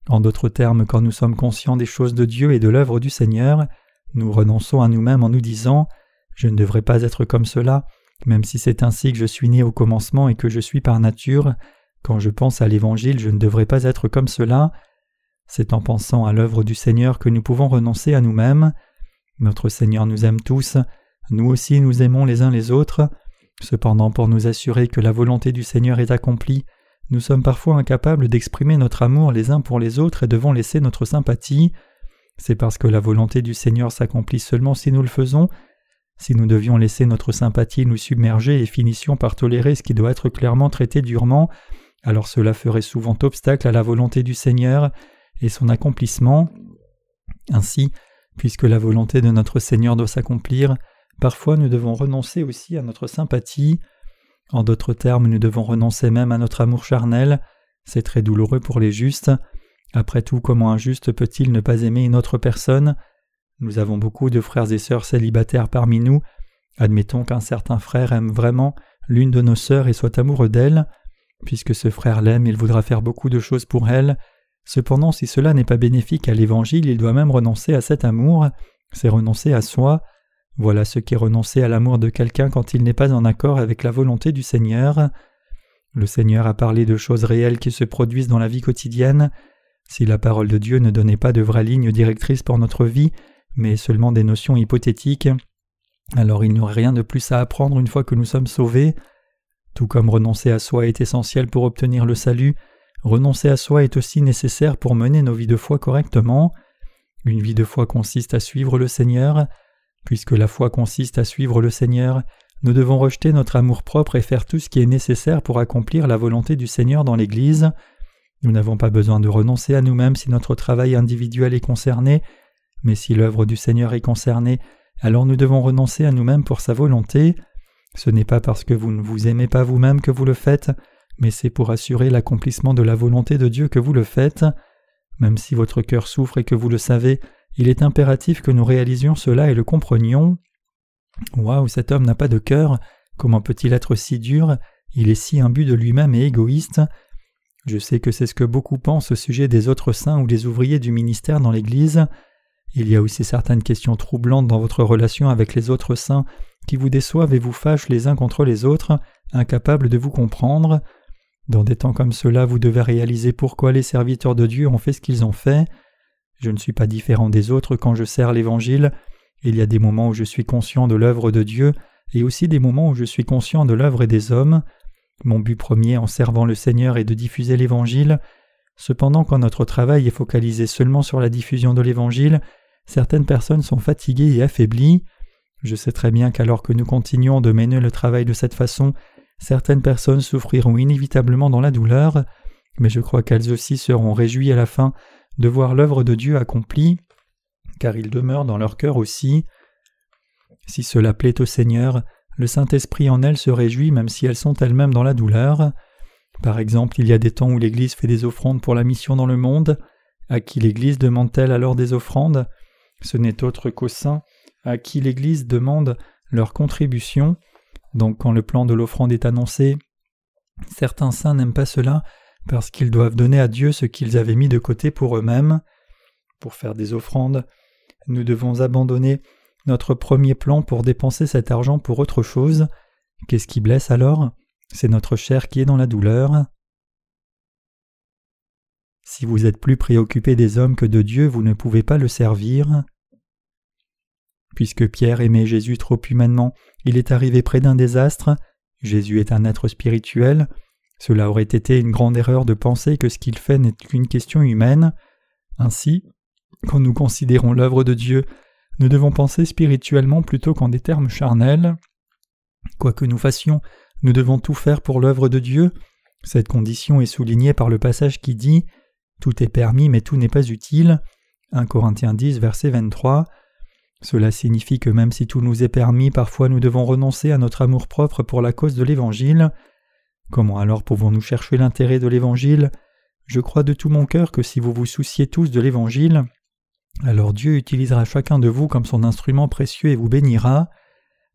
En d'autres termes, quand nous sommes conscients des choses de Dieu et de l'œuvre du Seigneur, nous renonçons à nous-mêmes en nous disant Je ne devrais pas être comme cela, même si c'est ainsi que je suis né au commencement et que je suis par nature, Quand je pense à l'Évangile, je ne devrais pas être comme cela. C'est en pensant à l'œuvre du Seigneur que nous pouvons renoncer à nous-mêmes. Notre Seigneur nous aime tous, nous aussi nous aimons les uns les autres. Cependant, pour nous assurer que la volonté du Seigneur est accomplie, nous sommes parfois incapables d'exprimer notre amour les uns pour les autres et devons laisser notre sympathie. C'est parce que la volonté du Seigneur s'accomplit seulement si nous le faisons. Si nous devions laisser notre sympathie nous submerger et finissions par tolérer ce qui doit être clairement traité durement, alors cela ferait souvent obstacle à la volonté du Seigneur et son accomplissement. Ainsi, puisque la volonté de notre Seigneur doit s'accomplir, parfois nous devons renoncer aussi à notre sympathie. En d'autres termes, nous devons renoncer même à notre amour charnel. C'est très douloureux pour les justes. Après tout, comment un juste peut-il ne pas aimer une autre personne? Nous avons beaucoup de frères et sœurs célibataires parmi nous. Admettons qu'un certain frère aime vraiment l'une de nos sœurs et soit amoureux d'elle. Puisque ce frère l'aime, il voudra faire beaucoup de choses pour elle. Cependant, si cela n'est pas bénéfique à l'Évangile, il doit même renoncer à cet amour, c'est renoncer à soi. Voilà ce qu'est renoncer à l'amour de quelqu'un quand il n'est pas en accord avec la volonté du Seigneur. Le Seigneur a parlé de choses réelles qui se produisent dans la vie quotidienne. Si la parole de Dieu ne donnait pas de vraies lignes directrices pour notre vie, mais seulement des notions hypothétiques, alors il n'y aurait rien de plus à apprendre une fois que nous sommes sauvés. Tout comme renoncer à soi est essentiel pour obtenir le salut, renoncer à soi est aussi nécessaire pour mener nos vies de foi correctement. Une vie de foi consiste à suivre le Seigneur. Puisque la foi consiste à suivre le Seigneur, nous devons rejeter notre amour-propre et faire tout ce qui est nécessaire pour accomplir la volonté du Seigneur dans l'Église. Nous n'avons pas besoin de renoncer à nous-mêmes si notre travail individuel est concerné, mais si l'œuvre du Seigneur est concernée, alors nous devons renoncer à nous-mêmes pour sa volonté. Ce n'est pas parce que vous ne vous aimez pas vous-même que vous le faites, mais c'est pour assurer l'accomplissement de la volonté de Dieu que vous le faites. Même si votre cœur souffre et que vous le savez, il est impératif que nous réalisions cela et le comprenions. Waouh, cet homme n'a pas de cœur, comment peut-il être si dur? Il est si imbu de lui-même et égoïste. Je sais que c'est ce que beaucoup pensent au sujet des autres saints ou des ouvriers du ministère dans l'Église. Il y a aussi certaines questions troublantes dans votre relation avec les autres saints qui vous déçoivent et vous fâchent les uns contre les autres, incapables de vous comprendre. Dans des temps comme cela, vous devez réaliser pourquoi les serviteurs de Dieu ont fait ce qu'ils ont fait. Je ne suis pas différent des autres quand je sers l'Évangile. Il y a des moments où je suis conscient de l'œuvre de Dieu et aussi des moments où je suis conscient de l'œuvre des hommes. Mon but premier en servant le Seigneur est de diffuser l'Évangile. Cependant, quand notre travail est focalisé seulement sur la diffusion de l'Évangile, certaines personnes sont fatiguées et affaiblies. Je sais très bien qu'alors que nous continuons de mener le travail de cette façon, certaines personnes souffriront inévitablement dans la douleur, mais je crois qu'elles aussi seront réjouies à la fin de voir l'œuvre de Dieu accomplie, car il demeure dans leur cœur aussi. Si cela plaît au Seigneur, le Saint-Esprit en elles se réjouit même si elles sont elles-mêmes dans la douleur. Par exemple, il y a des temps où l'Église fait des offrandes pour la mission dans le monde. À qui l'Église demande-t-elle alors des offrandes? Ce n'est autre qu'aux saints à qui l'Église demande leur contribution? Donc quand le plan de l'offrande est annoncé, certains saints n'aiment pas cela parce qu'ils doivent donner à Dieu ce qu'ils avaient mis de côté pour eux-mêmes. Pour faire des offrandes, nous devons abandonner notre premier plan pour dépenser cet argent pour autre chose. Qu'est-ce qui blesse alors? C'est notre chair qui est dans la douleur. Si vous êtes plus préoccupé des hommes que de Dieu, vous ne pouvez pas le servir. Puisque Pierre aimait Jésus trop humainement, il est arrivé près d'un désastre. Jésus est un être spirituel. Cela aurait été une grande erreur de penser que ce qu'il fait n'est qu'une question humaine. Ainsi, quand nous considérons l'œuvre de Dieu, nous devons penser spirituellement plutôt qu'en des termes charnels. Quoi que nous fassions, nous devons tout faire pour l'œuvre de Dieu. Cette condition est soulignée par le passage qui dit Tout est permis, mais tout n'est pas utile. 1 Corinthiens 10, verset 23. Cela signifie que même si tout nous est permis, parfois nous devons renoncer à notre amour-propre pour la cause de l'Évangile. Comment alors pouvons-nous chercher l'intérêt de l'Évangile? Je crois de tout mon cœur que si vous vous souciez tous de l'Évangile, alors Dieu utilisera chacun de vous comme son instrument précieux et vous bénira.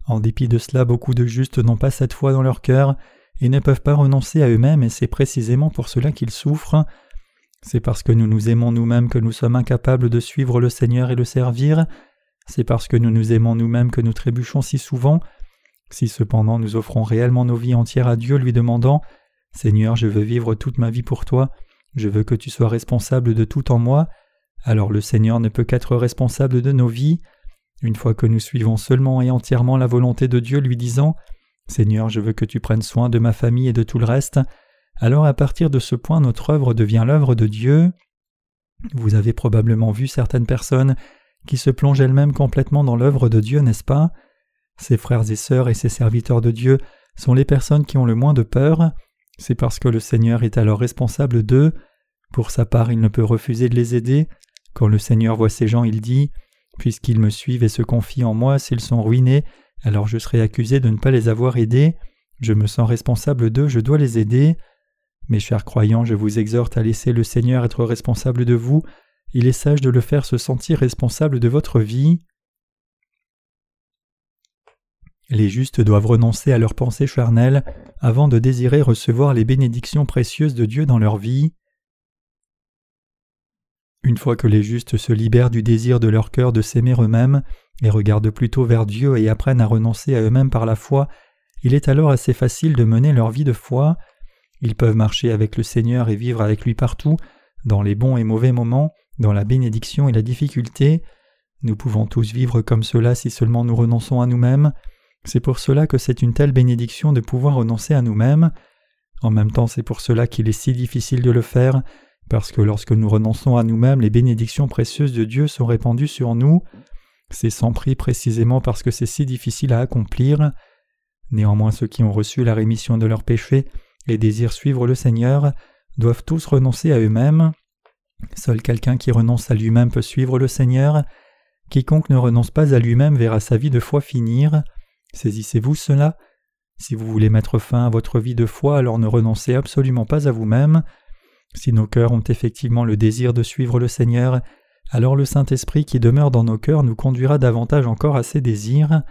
En dépit de cela, beaucoup de justes n'ont pas cette foi dans leur cœur et ne peuvent pas renoncer à eux-mêmes et c'est précisément pour cela qu'ils souffrent. C'est parce que nous nous aimons nous-mêmes que nous sommes incapables de suivre le Seigneur et le servir. C'est parce que nous nous aimons nous-mêmes que nous trébuchons si souvent. Si cependant nous offrons réellement nos vies entières à Dieu lui demandant Seigneur, je veux vivre toute ma vie pour toi, je veux que tu sois responsable de tout en moi, alors le Seigneur ne peut qu'être responsable de nos vies. Une fois que nous suivons seulement et entièrement la volonté de Dieu lui disant Seigneur, je veux que tu prennes soin de ma famille et de tout le reste, alors à partir de ce point notre œuvre devient l'œuvre de Dieu. Vous avez probablement vu certaines personnes qui se plongent elles-mêmes complètement dans l'œuvre de Dieu, n'est-ce pas? Ces frères et sœurs et ces serviteurs de Dieu sont les personnes qui ont le moins de peur, c'est parce que le Seigneur est alors responsable d'eux, pour sa part il ne peut refuser de les aider, quand le Seigneur voit ces gens il dit Puisqu'ils me suivent et se confient en moi, s'ils sont ruinés, alors je serai accusé de ne pas les avoir aidés, je me sens responsable d'eux, je dois les aider. Mes chers croyants, je vous exhorte à laisser le Seigneur être responsable de vous, il est sage de le faire se sentir responsable de votre vie. Les justes doivent renoncer à leurs pensées charnelles avant de désirer recevoir les bénédictions précieuses de Dieu dans leur vie. Une fois que les justes se libèrent du désir de leur cœur de s'aimer eux-mêmes et regardent plutôt vers Dieu et apprennent à renoncer à eux-mêmes par la foi, il est alors assez facile de mener leur vie de foi. Ils peuvent marcher avec le Seigneur et vivre avec lui partout, dans les bons et mauvais moments, dans la bénédiction et la difficulté. Nous pouvons tous vivre comme cela si seulement nous renonçons à nous-mêmes. C'est pour cela que c'est une telle bénédiction de pouvoir renoncer à nous-mêmes. En même temps, c'est pour cela qu'il est si difficile de le faire, parce que lorsque nous renonçons à nous-mêmes, les bénédictions précieuses de Dieu sont répandues sur nous. C'est sans prix précisément parce que c'est si difficile à accomplir. Néanmoins ceux qui ont reçu la rémission de leurs péchés et désirent suivre le Seigneur doivent tous renoncer à eux-mêmes. Seul quelqu'un qui renonce à lui-même peut suivre le Seigneur. Quiconque ne renonce pas à lui-même verra sa vie de foi finir. Saisissez-vous cela. Si vous voulez mettre fin à votre vie de foi, alors ne renoncez absolument pas à vous-même. Si nos cœurs ont effectivement le désir de suivre le Seigneur, alors le Saint-Esprit qui demeure dans nos cœurs nous conduira davantage encore à ces désirs.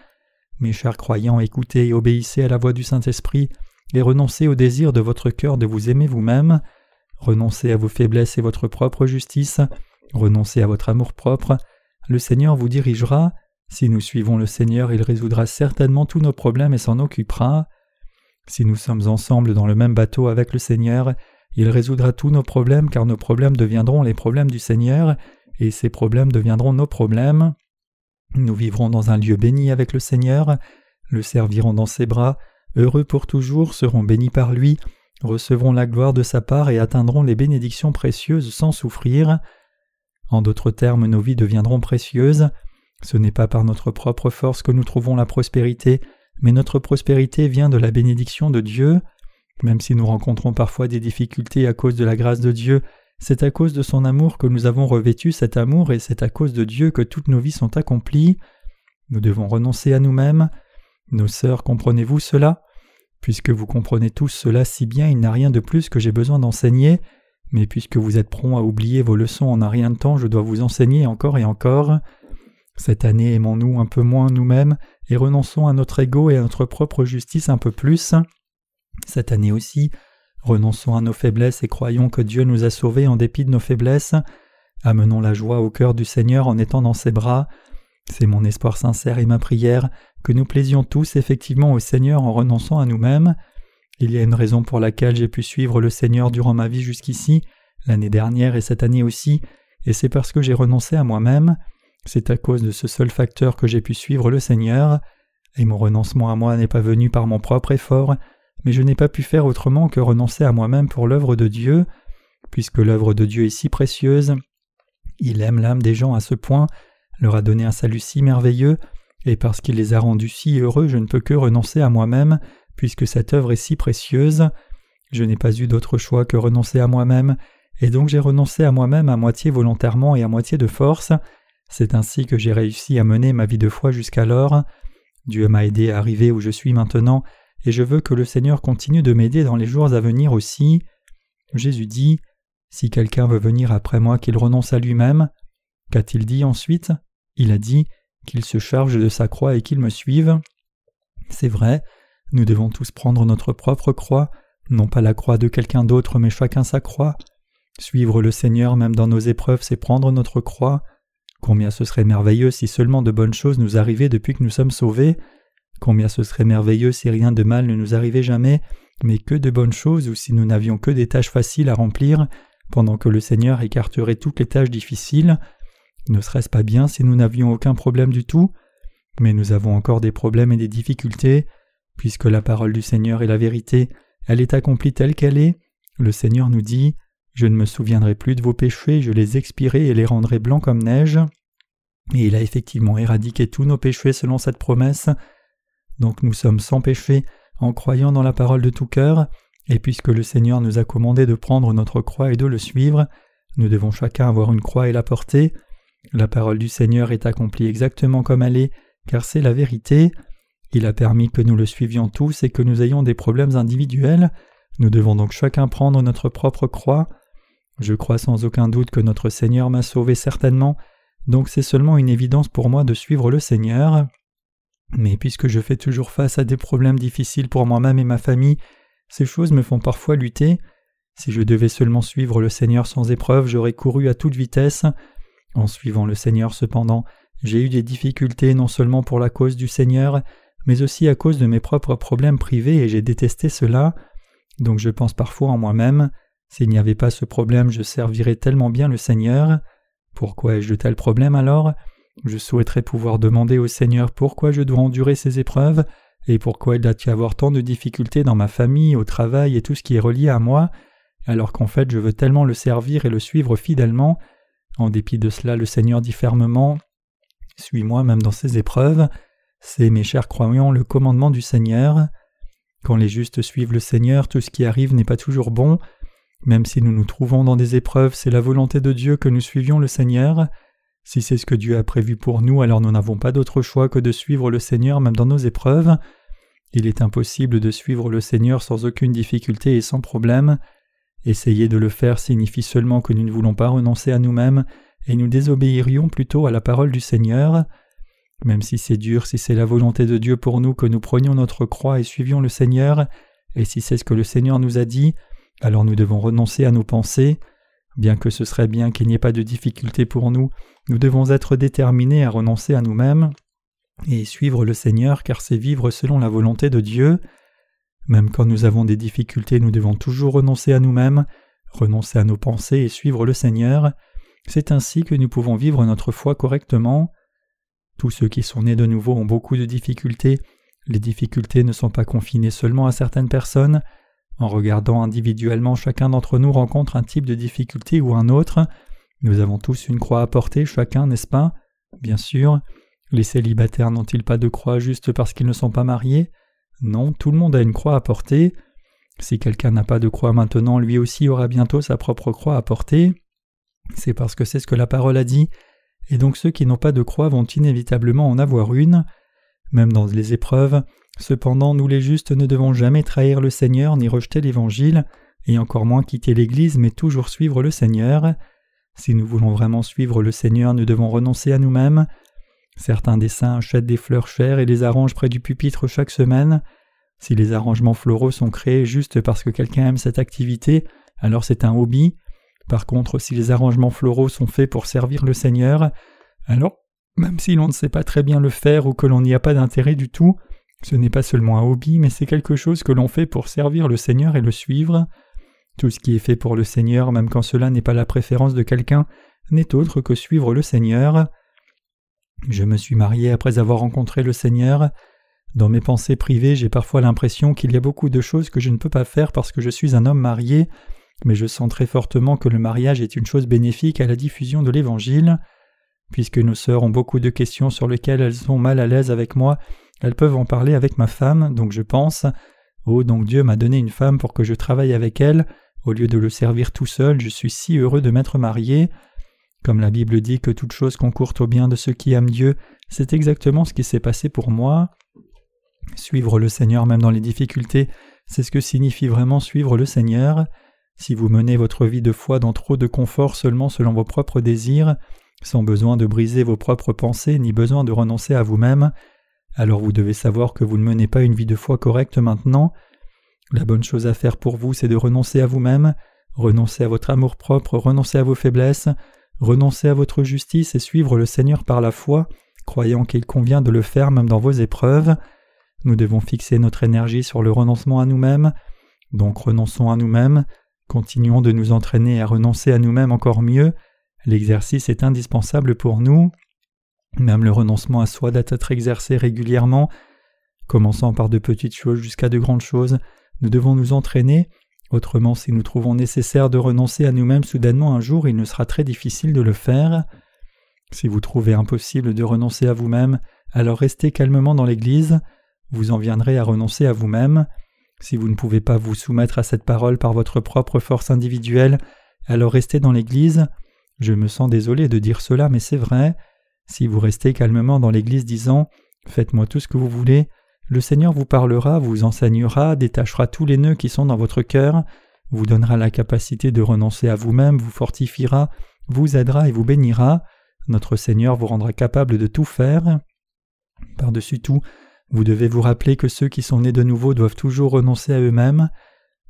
Mes chers croyants, écoutez et obéissez à la voix du Saint-Esprit, et renoncez au désir de votre cœur de vous aimer vous-même, renoncez à vos faiblesses et votre propre justice, renoncez à votre amour-propre, le Seigneur vous dirigera, si nous suivons le Seigneur il résoudra certainement tous nos problèmes et s'en occupera. Si nous sommes ensemble dans le même bateau avec le Seigneur, il résoudra tous nos problèmes car nos problèmes deviendront les problèmes du Seigneur, et ces problèmes deviendront nos problèmes. Nous vivrons dans un lieu béni avec le Seigneur, le servirons dans ses bras, heureux pour toujours, seront bénis par lui, recevront la gloire de sa part et atteindront les bénédictions précieuses sans souffrir. En d'autres termes, nos vies deviendront précieuses. Ce n'est pas par notre propre force que nous trouvons la prospérité, mais notre prospérité vient de la bénédiction de Dieu. Même si nous rencontrons parfois des difficultés à cause de la grâce de Dieu, c'est à cause de son amour que nous avons revêtu cet amour et c'est à cause de Dieu que toutes nos vies sont accomplies. Nous devons renoncer à nous-mêmes. Nos sœurs, comprenez-vous cela? Puisque vous comprenez tous cela si bien, il n'y a rien de plus que j'ai besoin d'enseigner, mais puisque vous êtes prompt à oublier vos leçons en un rien de temps, je dois vous enseigner encore et encore. Cette année, aimons-nous un peu moins nous-mêmes et renonçons à notre ego et à notre propre justice un peu plus. Cette année aussi, renonçons à nos faiblesses et croyons que Dieu nous a sauvés en dépit de nos faiblesses. Amenons la joie au cœur du Seigneur en étant dans ses bras. C'est mon espoir sincère et ma prière que nous plaisions tous effectivement au Seigneur en renonçant à nous-mêmes. Il y a une raison pour laquelle j'ai pu suivre le Seigneur durant ma vie jusqu'ici, l'année dernière et cette année aussi, et c'est parce que j'ai renoncé à moi-même. C'est à cause de ce seul facteur que j'ai pu suivre le Seigneur, et mon renoncement à moi n'est pas venu par mon propre effort, mais je n'ai pas pu faire autrement que renoncer à moi-même pour l'œuvre de Dieu, puisque l'œuvre de Dieu est si précieuse. Il aime l'âme des gens à ce point, leur a donné un salut si merveilleux, et parce qu'il les a rendus si heureux, je ne peux que renoncer à moi-même, puisque cette œuvre est si précieuse. Je n'ai pas eu d'autre choix que renoncer à moi-même, et donc j'ai renoncé à moi-même à moitié volontairement et à moitié de force. C'est ainsi que j'ai réussi à mener ma vie de foi jusqu'alors. Dieu m'a aidé à arriver où je suis maintenant, et je veux que le Seigneur continue de m'aider dans les jours à venir aussi. Jésus dit Si quelqu'un veut venir après moi, qu'il renonce à lui-même. Qu'a-t-il dit ensuite? Il a dit qu'il se charge de sa croix et qu'il me suive. C'est vrai, nous devons tous prendre notre propre croix, non pas la croix de quelqu'un d'autre, mais chacun sa croix. Suivre le Seigneur même dans nos épreuves, c'est prendre notre croix. Combien ce serait merveilleux si seulement de bonnes choses nous arrivaient depuis que nous sommes sauvés. Combien ce serait merveilleux si rien de mal ne nous arrivait jamais, mais que de bonnes choses ou si nous n'avions que des tâches faciles à remplir, pendant que le Seigneur écarterait toutes les tâches difficiles. Ne serait-ce pas bien si nous n'avions aucun problème du tout? Mais nous avons encore des problèmes et des difficultés, puisque la parole du Seigneur est la vérité, elle est accomplie telle qu'elle est. Le Seigneur nous dit Je ne me souviendrai plus de vos péchés, je les expirai et les rendrai blancs comme neige. Et il a effectivement éradiqué tous nos péchés selon cette promesse. Donc nous sommes sans péché en croyant dans la parole de tout cœur, et puisque le Seigneur nous a commandé de prendre notre croix et de le suivre, nous devons chacun avoir une croix et la porter. La parole du Seigneur est accomplie exactement comme elle est, car c'est la vérité. Il a permis que nous le suivions tous et que nous ayons des problèmes individuels. Nous devons donc chacun prendre notre propre croix. Je crois sans aucun doute que notre Seigneur m'a sauvé certainement, donc c'est seulement une évidence pour moi de suivre le Seigneur. Mais puisque je fais toujours face à des problèmes difficiles pour moi-même et ma famille, ces choses me font parfois lutter. Si je devais seulement suivre le Seigneur sans épreuve, j'aurais couru à toute vitesse. En suivant le Seigneur cependant, j'ai eu des difficultés non seulement pour la cause du Seigneur, mais aussi à cause de mes propres problèmes privés et j'ai détesté cela. Donc je pense parfois en moi-même, s'il n'y avait pas ce problème, je servirais tellement bien le Seigneur. Pourquoi ai-je de tels problèmes alors? Je souhaiterais pouvoir demander au Seigneur pourquoi je dois endurer ces épreuves, et pourquoi il doit y avoir tant de difficultés dans ma famille, au travail et tout ce qui est relié à moi, alors qu'en fait je veux tellement le servir et le suivre fidèlement. En dépit de cela, le Seigneur dit fermement Suis-moi même dans ces épreuves. C'est, mes chers croyants, le commandement du Seigneur. Quand les justes suivent le Seigneur, tout ce qui arrive n'est pas toujours bon. Même si nous nous trouvons dans des épreuves, c'est la volonté de Dieu que nous suivions le Seigneur. Si c'est ce que Dieu a prévu pour nous, alors nous n'avons pas d'autre choix que de suivre le Seigneur même dans nos épreuves. Il est impossible de suivre le Seigneur sans aucune difficulté et sans problème. Essayer de le faire signifie seulement que nous ne voulons pas renoncer à nous-mêmes et nous désobéirions plutôt à la parole du Seigneur. Même si c'est dur, si c'est la volonté de Dieu pour nous que nous prenions notre croix et suivions le Seigneur, et si c'est ce que le Seigneur nous a dit, alors nous devons renoncer à nos pensées. Bien que ce serait bien qu'il n'y ait pas de difficulté pour nous, nous devons être déterminés à renoncer à nous-mêmes et suivre le Seigneur car c'est vivre selon la volonté de Dieu. Même quand nous avons des difficultés, nous devons toujours renoncer à nous-mêmes, renoncer à nos pensées et suivre le Seigneur. C'est ainsi que nous pouvons vivre notre foi correctement. Tous ceux qui sont nés de nouveau ont beaucoup de difficultés. Les difficultés ne sont pas confinées seulement à certaines personnes, en regardant individuellement, chacun d'entre nous rencontre un type de difficulté ou un autre. Nous avons tous une croix à porter, chacun, n'est-ce pas? Bien sûr. Les célibataires n'ont-ils pas de croix juste parce qu'ils ne sont pas mariés? Non, tout le monde a une croix à porter. Si quelqu'un n'a pas de croix maintenant, lui aussi aura bientôt sa propre croix à porter. C'est parce que c'est ce que la parole a dit, et donc ceux qui n'ont pas de croix vont inévitablement en avoir une. Même dans les épreuves, Cependant, nous les justes ne devons jamais trahir le Seigneur ni rejeter l'Évangile, et encore moins quitter l'Église, mais toujours suivre le Seigneur. Si nous voulons vraiment suivre le Seigneur, nous devons renoncer à nous-mêmes. Certains des saints achètent des fleurs chères et les arrangent près du pupitre chaque semaine. Si les arrangements floraux sont créés juste parce que quelqu'un aime cette activité, alors c'est un hobby. Par contre, si les arrangements floraux sont faits pour servir le Seigneur, alors, même si l'on ne sait pas très bien le faire ou que l'on n'y a pas d'intérêt du tout, ce n'est pas seulement un hobby, mais c'est quelque chose que l'on fait pour servir le Seigneur et le suivre. Tout ce qui est fait pour le Seigneur, même quand cela n'est pas la préférence de quelqu'un, n'est autre que suivre le Seigneur. Je me suis marié après avoir rencontré le Seigneur. Dans mes pensées privées, j'ai parfois l'impression qu'il y a beaucoup de choses que je ne peux pas faire parce que je suis un homme marié, mais je sens très fortement que le mariage est une chose bénéfique à la diffusion de l'Évangile. Puisque nos sœurs ont beaucoup de questions sur lesquelles elles sont mal à l'aise avec moi, elles peuvent en parler avec ma femme, donc je pense Oh, donc Dieu m'a donné une femme pour que je travaille avec elle, au lieu de le servir tout seul, je suis si heureux de m'être marié. Comme la Bible dit que toute chose concourt au bien de ceux qui aiment Dieu, c'est exactement ce qui s'est passé pour moi. Suivre le Seigneur même dans les difficultés, c'est ce que signifie vraiment suivre le Seigneur. Si vous menez votre vie de foi dans trop de confort seulement selon vos propres désirs, sans besoin de briser vos propres pensées ni besoin de renoncer à vous-même, alors vous devez savoir que vous ne menez pas une vie de foi correcte maintenant. La bonne chose à faire pour vous, c'est de renoncer à vous-même, renoncer à votre amour-propre, renoncer à vos faiblesses, renoncer à votre justice et suivre le Seigneur par la foi, croyant qu'il convient de le faire même dans vos épreuves. Nous devons fixer notre énergie sur le renoncement à nous-mêmes. Donc renonçons à nous-mêmes, continuons de nous entraîner à renoncer à nous-mêmes encore mieux, l'exercice est indispensable pour nous, même le renoncement à soi doit être exercé régulièrement, commençant par de petites choses jusqu'à de grandes choses, nous devons nous entraîner, autrement si nous trouvons nécessaire de renoncer à nous-mêmes soudainement un jour, il ne sera très difficile de le faire. Si vous trouvez impossible de renoncer à vous-même, alors restez calmement dans l'Église, vous en viendrez à renoncer à vous-même. Si vous ne pouvez pas vous soumettre à cette parole par votre propre force individuelle, alors restez dans l'Église. Je me sens désolé de dire cela, mais c'est vrai. Si vous restez calmement dans l'Église disant Faites-moi tout ce que vous voulez, le Seigneur vous parlera, vous enseignera, détachera tous les nœuds qui sont dans votre cœur, vous donnera la capacité de renoncer à vous-même, vous fortifiera, vous aidera et vous bénira. Notre Seigneur vous rendra capable de tout faire. Par-dessus tout, vous devez vous rappeler que ceux qui sont nés de nouveau doivent toujours renoncer à eux-mêmes.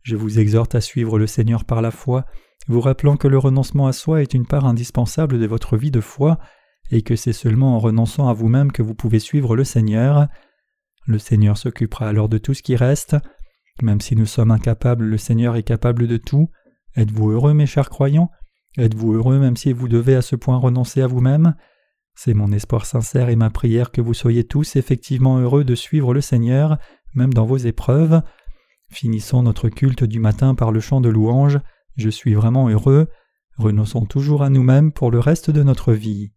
Je vous exhorte à suivre le Seigneur par la foi, vous rappelant que le renoncement à soi est une part indispensable de votre vie de foi, et que c'est seulement en renonçant à vous-même que vous pouvez suivre le Seigneur. Le Seigneur s'occupera alors de tout ce qui reste. Même si nous sommes incapables, le Seigneur est capable de tout. Êtes-vous heureux, mes chers croyants? Êtes-vous heureux même si vous devez à ce point renoncer à vous-même? C'est mon espoir sincère et ma prière que vous soyez tous effectivement heureux de suivre le Seigneur, même dans vos épreuves. Finissons notre culte du matin par le chant de louange. Je suis vraiment heureux. Renonçons toujours à nous-mêmes pour le reste de notre vie.